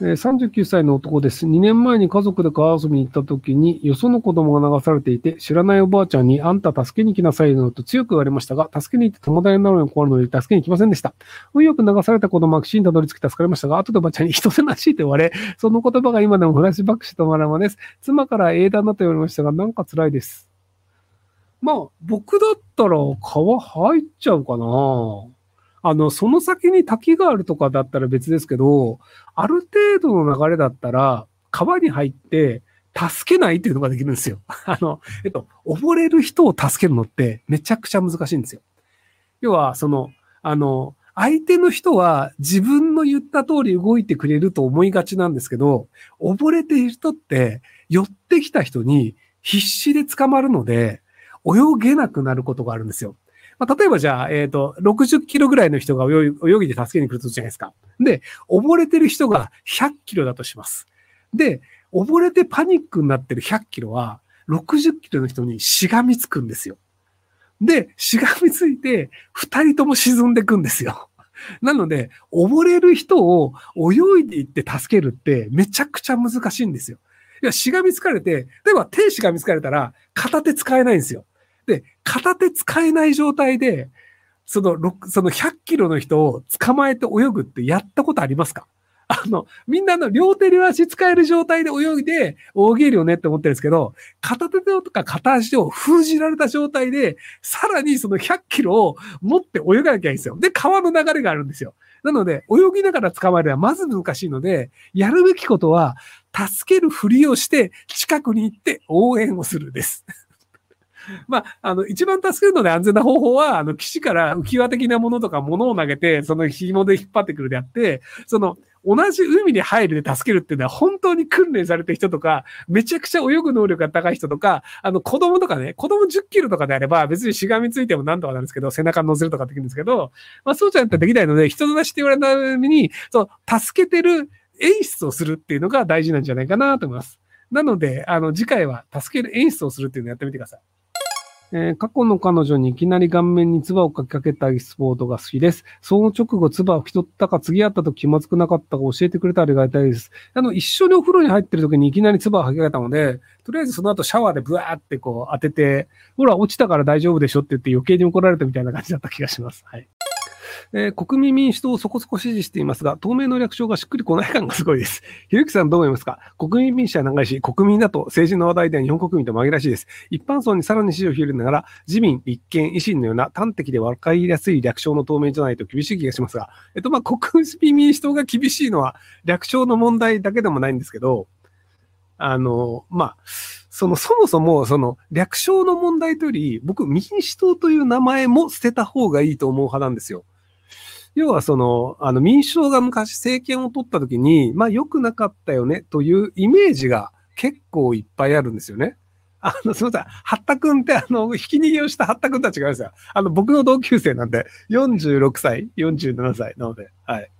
え39歳の男です。2年前に家族で川遊びに行った時に、よその子供が流されていて、知らないおばあちゃんに、あんた助けに来なさいのと強く言われましたが、助けに行って友達になるのに困るので助けに来ませんでした。運よく流された子供は岸にたどり着き助かりましたが、後でおばあちゃんに人せなしいと言われ、その言葉が今でもフラッシュバックして止まらまです。妻から英断だと言われましたが、なんか辛いです。まあ、僕だったら川入っちゃうかな。あの、その先に滝があるとかだったら別ですけど、ある程度の流れだったら、川に入って、助けないっていうのができるんですよ。あの、えっと、溺れる人を助けるのってめちゃくちゃ難しいんですよ。要は、その、あの、相手の人は自分の言った通り動いてくれると思いがちなんですけど、溺れている人って寄ってきた人に必死で捕まるので、泳げなくなることがあるんですよ。まあ、例えばじゃあ、えっ、と、60キロぐらいの人が泳ぎ泳ぎで助けに来るとするじゃないですか。で、溺れてる人が100キロだとします。で、溺れてパニックになってる100キロは、60キロの人にしがみつくんですよ。で、しがみついて、二人とも沈んでくんですよ。なので、溺れる人を泳いでいって助けるってめちゃくちゃ難しいんですよ。いや、しがみつかれて、例えば手しがみつかれたら片手使えないんですよ。で、片手使えない状態で、その、その100キロの人を捕まえて泳ぐってやったことありますか？あの、みんなの両手両足使える状態で泳いで泳げるよねって思ってるんですけど、片手とか片足を封じられた状態で、さらにその100キロを持って泳がなきゃいいんですよ。で、川の流れがあるんですよ。なので、泳ぎながら捕まえるのはまず難しいので、やるべきことは、助けるふりをして、近くに行って応援をするです。まあ、あの、一番助けるので安全な方法は、あの、岸から浮き輪的なものとか物を投げて、その紐で引っ張ってくるであって、その、同じ海に入るで助けるっていうのは本当に訓練されてる人とか、めちゃくちゃ泳ぐ能力が高い人とか、あの子供とかね、子供10キロとかであれば別にしがみついてもなんとかなんですけど、背中に乗せるとかできるんですけど、まあそうじゃなくてできないので、人のなしって言われたために、そう、助けてる演出をするっていうのが大事なんじゃないかなと思います。なので、あの次回は助ける演出をするっていうのをやってみてください。えー過去の彼女にいきなり顔面に唾をかきかけたエキスポートが好きです。その直後、唾を拭き取ったか、次会ったと気まずくなかったか教えてくれたらありがたいです。あの、一緒にお風呂に入ってる時にいきなり唾を吐きかけたので、とりあえずその後シャワーでブワーってこう当てて、ほら、落ちたから大丈夫でしょって言って余計に怒られたみたいな感じだった気がします。はい。えー国民民主党をそこそこ支持していますが、透明の略称がしっくりこない感がすごいです。ひろゆきさんどう思いますか？国民民主は長いし、国民だと政治の話題では日本国民と紛らしいです。一般層にさらに支持を広げながら、自民、立憲、維新のような端的で分かりやすい略称の透明じゃないと厳しい気がしますが、えっと、まあ、国民民主党が厳しいのは略称の問題だけでもないんですけど、あの、まあ、その、そもそも、その、略称の問題というより、僕、民主党という名前も捨てた方がいいと思う派なんですよ。要はその、あの民主党が昔政権を取った時に、まあ良くなかったよねというイメージが結構いっぱいあるんですよね。あの、すみません。八田くんってあの、引き逃げをした八田くんとは違うんですよ。あの、僕の同級生なんで、46歳、47歳なので、はい。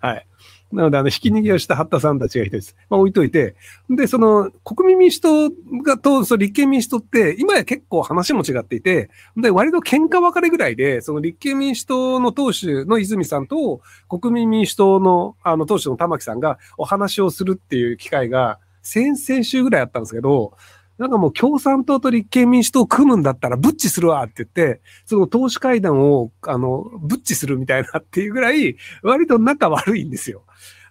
はい。なので、あの、引き逃げをした八田さんたちが一人です。まあ、置いといて。で、その、国民民主党がと、その立憲民主党って、今や結構話も違っていて、で、割と喧嘩別れぐらいで、その立憲民主党の党首の泉さんと、国民民主党の、あの、党首の玉木さんがお話をするっていう機会が、先々週ぐらいあったんですけど、なんかもう共産党と立憲民主党を組むんだったら、ブッチするわって言って、その党首会談を、あの、ブッチするみたいなっていうぐらい、割と仲悪いんですよ。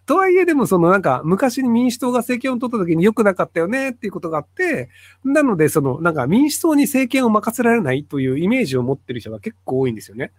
とはいえでもそのなんか昔に民主党が政権を取った時に良くなかったよねっていうことがあって、なのでそのなんか民主党に政権を任せられないというイメージを持ってる人が結構多いんですよね。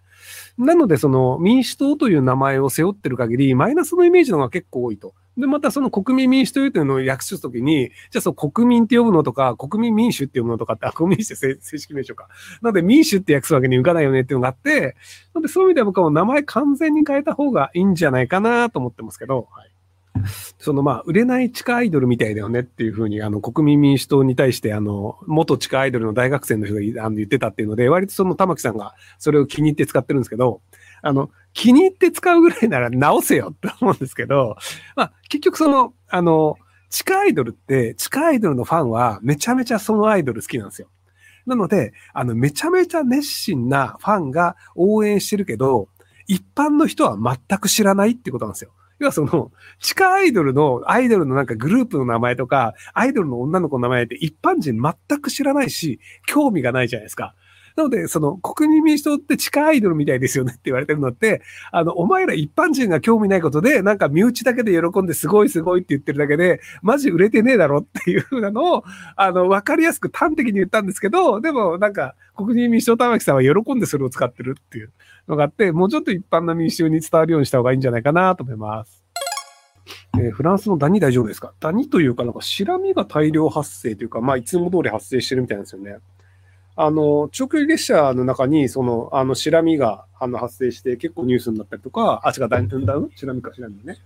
なのでその民主党という名前を背負ってる限りマイナスのイメージの方が結構多いと。で、またその国民民主というのを訳すときに、じゃあその国民って呼ぶのとか、国民民主って呼ぶのとかって、あ、国民民主って正式名称か。なので民主って訳すわけにいかないよねっていうのがあって、なのでそういう意味では僕はもう名前完全に変えた方がいいんじゃないかなと思ってますけど、はい。そのまあ、売れない地下アイドルみたいだよねっていうふうに、あの、国民民主党に対して、あの、元地下アイドルの大学生の人があの言ってたっていうので、割とその玉木さんがそれを気に入って使ってるんですけど、あの、気に入って使うぐらいなら直せよって思うんですけど、まあ、結局その、あの、地下アイドルって、地下アイドルのファンはめちゃめちゃそのアイドル好きなんですよ。なので、あの、めちゃめちゃ熱心なファンが応援してるけど、一般の人は全く知らないってことなんですよ。要はその、地下アイドルの、アイドルのなんかグループの名前とか、アイドルの女の子の名前って一般人全く知らないし、興味がないじゃないですか。なので、その、国民民主党って地下アイドルみたいですよねって言われてるのって、あの、お前ら一般人が興味ないことで、なんか身内だけで喜んですごいすごいって言ってるだけで、マジ売れてねえだろっていうふうなのを、あの、わかりやすく端的に言ったんですけど、でもなんか、国民民主党玉木さんは喜んでそれを使ってるっていうのがあって、もうちょっと一般の民衆に伝わるようにした方がいいんじゃないかなと思います。えー、フランスのダニ大丈夫ですか？ダニというか、なんか、シラミが大量発生というか、まあ、いつも通り発生してるみたいなんですよね。あの、長距離列車の中に、その、あの、シラミが、あの、発生して結構ニュースになったりとか、あ、違う、ダンダウン？シラミか、シラミね。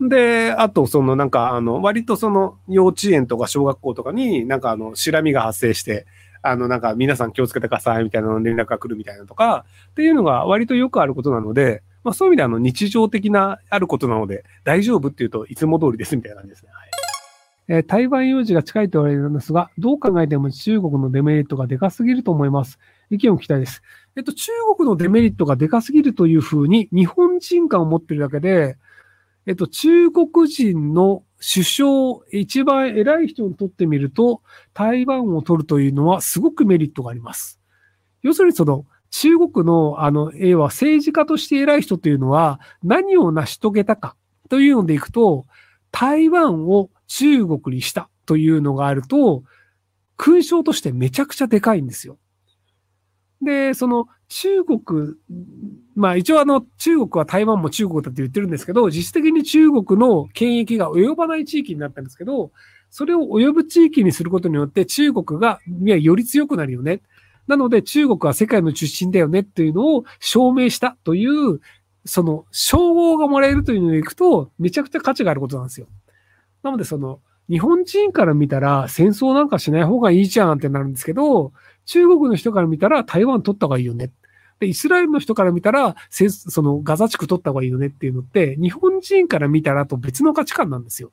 で、あと、その、なんか、あの、割とその、幼稚園とか小学校とかに、なんか、あの、シラミが発生して、あの、なんか、皆さん気をつけてください、みたいな連絡が来るみたいなとか、っていうのが割とよくあることなので、まあ、そういう意味であの、日常的なあることなので、大丈夫っていうといつも通りですみたいな感じですね。はいえ台湾有事が近いと言われるんですが、どう考えても中国のデメリットがでかすぎると思います。意見を聞きたいです。えっと、中国のデメリットがでかすぎるというふうに日本人感を持ってるだけで、えっと、中国人の首相、一番偉い人にとってみると、台湾を取るというのはすごくメリットがあります。要するにその、中国のあの、絵は政治家として偉い人というのは何を成し遂げたかというのでいくと、台湾を中国にしたというのがあると、勲章としてめちゃくちゃでかいんですよ。で、その中国、まあ一応あの中国は台湾も中国だって言ってるんですけど、実質的に中国の権益が及ばない地域になったんですけど、それを及ぶ地域にすることによって中国が、いや、より強くなるよね。なので中国は世界の中心だよねっていうのを証明したという、その称号がもらえるというのでいくと、めちゃくちゃ価値があることなんですよ。なので、その、日本人から見たら戦争なんかしない方がいいじゃんってなるんですけど、中国の人から見たら台湾取った方がいいよね。で、イスラエルの人から見たら、そのガザ地区取った方がいいよねっていうのって、日本人から見たらと別の価値観なんですよ。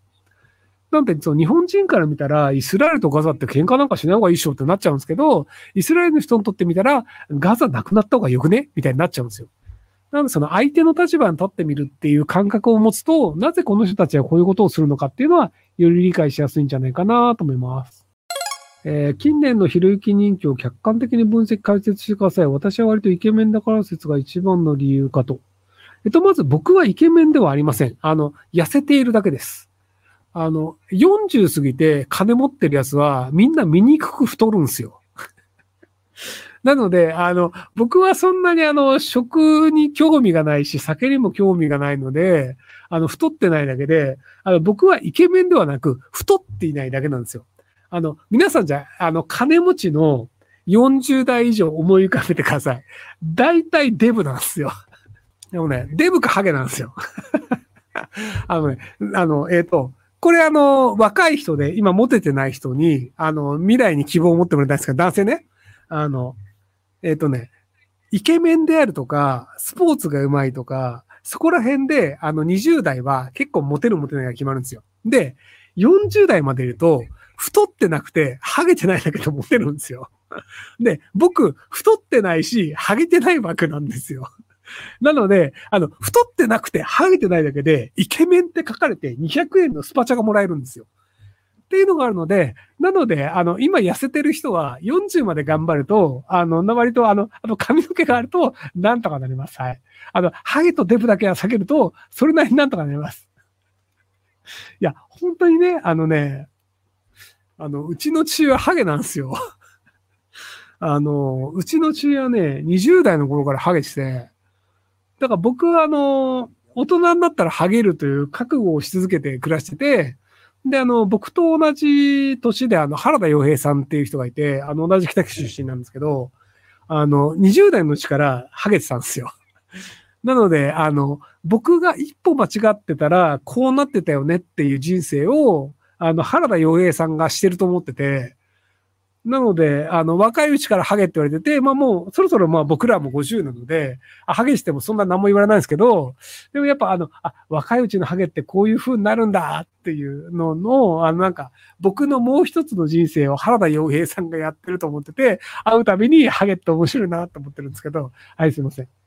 なんで、その日本人から見たら、イスラエルとガザって喧嘩なんかしない方がいいっしょってなっちゃうんですけど、イスラエルの人にとってみたら、ガザなくなった方がよくねみたいになっちゃうんですよ。なので、その相手の立場に立ってみるっていう感覚を持つと、なぜこの人たちはこういうことをするのかっていうのは、より理解しやすいんじゃないかなと思います。えー、近年のひろゆき人気を客観的に分析解説してください。私は割とイケメンだから説が一番の理由かと。えっと、まず僕はイケメンではありません。あの、痩せているだけです。あの、40過ぎて金持ってるやつはみんな醜く太るんですよ。なので、あの、僕はそんなにあの、食に興味がないし、酒にも興味がないので、あの、太ってないだけで、あの、僕はイケメンではなく、太っていないだけなんですよ。あの、皆さんじゃ、あの、金持ちの40代以上思い浮かべてください。大体デブなんですよ。でもね、デブかハゲなんですよ。あのね、あの、えっ、ー、と、これあの、若い人で、今モテてない人に、あの、未来に希望を持ってもらいたいんですけど、男性ね。あの、えっ、ー、とね、イケメンであるとか、スポーツが上手いとか、そこら辺で、あの、20代は結構モテるモテないが決まるんですよ。で、40代までいると、太ってなくて、ハゲてないだけでモテるんですよ。で、僕、太ってないし、ハゲてない枠なんですよ。なので、あの、太ってなくて、ハゲてないだけで、イケメンって書かれて200円のスパチャがもらえるんですよ。っていうのがあるので、なので、あの、今痩せてる人は40まで頑張ると、あの、割とあの、あの髪の毛があると、なんとかなります。はい。あの、ハゲとデブだけは避けると、それなりになんとかなります。いや、本当にね、あのね、あの、うちの父親ハゲなんですよ。あの、うちの父親ね、20代の頃からハゲして、だから僕はあの、大人になったらハゲるという覚悟をし続けて暮らしてて、で、あの、僕と同じ年で、あの、原田洋平さんっていう人がいて、あの、同じ北区出身なんですけど、あの、20代のうちからハゲてたんですよ。なので、あの、僕が一歩間違ってたら、こうなってたよねっていう人生を、あの、原田洋平さんがしてると思ってて、なので、あの、若いうちからハゲって言われてて、まあもう、そろそろまあ僕らも50なので、あ、ハゲしてもそんな何も言われないんですけど、でもやっぱあの、あ、若いうちのハゲってこういう風になるんだっていうのの、あのなんか、僕のもう一つの人生を原田洋平さんがやってると思ってて、会うたびにハゲって面白いなと思ってるんですけど、はい、すいません。